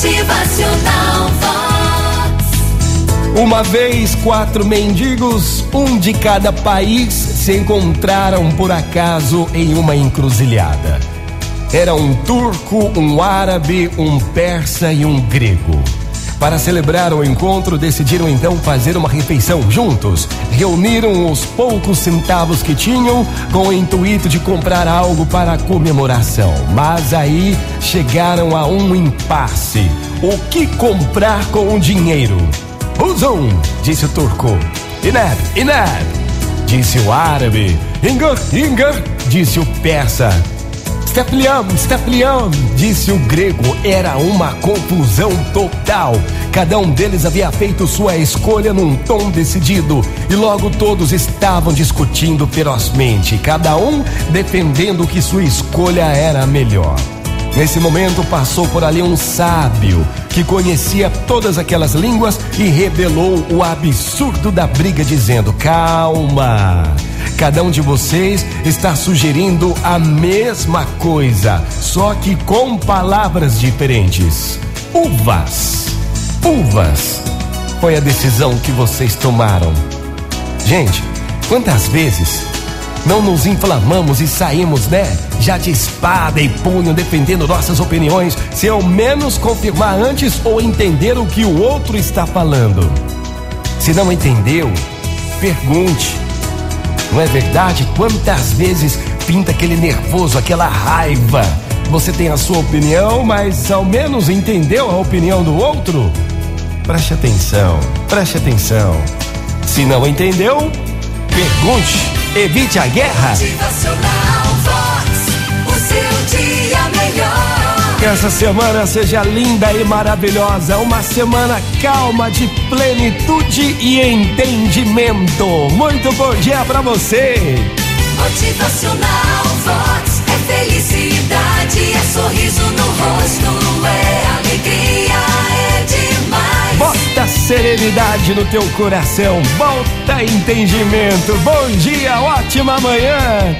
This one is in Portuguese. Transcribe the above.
Motivacional Vox. Uma vez, quatro mendigos, um de cada país, se encontraram por acaso em uma encruzilhada. Era um turco, um árabe, um persa e um grego. Para celebrar o encontro, decidiram então fazer uma refeição juntos. Reuniram os poucos centavos que tinham com o intuito de comprar algo para a comemoração. Mas aí chegaram a um impasse. O que comprar com o dinheiro? Uzum, disse o turco. Ineb, Ineb, disse o árabe. Ingar, Ingar, disse o persa. Stepliam, Stepliam, disse o grego. Era uma confusão total. Cada um deles havia feito sua escolha num tom decidido e logo todos estavam discutindo ferozmente, cada um defendendo que sua escolha era a melhor. Nesse momento passou por ali um sábio que conhecia todas aquelas línguas e revelou o absurdo da briga, dizendo: Calma, cada um de vocês está sugerindo a mesma coisa, só que com palavras diferentes. Uvas, uvas, foi a decisão que vocês tomaram. Gente, quantas vezes não nos inflamamos e saímos, né? Já de espada e punho defendendo nossas opiniões, se ao menos confirmar antes ou entender o que o outro está falando. Se não entendeu, pergunte. Não é verdade? Quantas vezes pinta aquele nervoso, aquela raiva? Você tem a sua opinião, mas ao menos entendeu a opinião do outro? Preste atenção, preste atenção. Se não entendeu, pergunte. Evite a guerra. Motivacional Vox. O seu dia melhor. Que essa semana seja linda e maravilhosa. Uma semana calma, de plenitude e entendimento. Muito bom dia pra você. Motivacional Vox. É felicidade, é serenidade no teu coração. Bota entendimento. Bom dia, ótima manhã.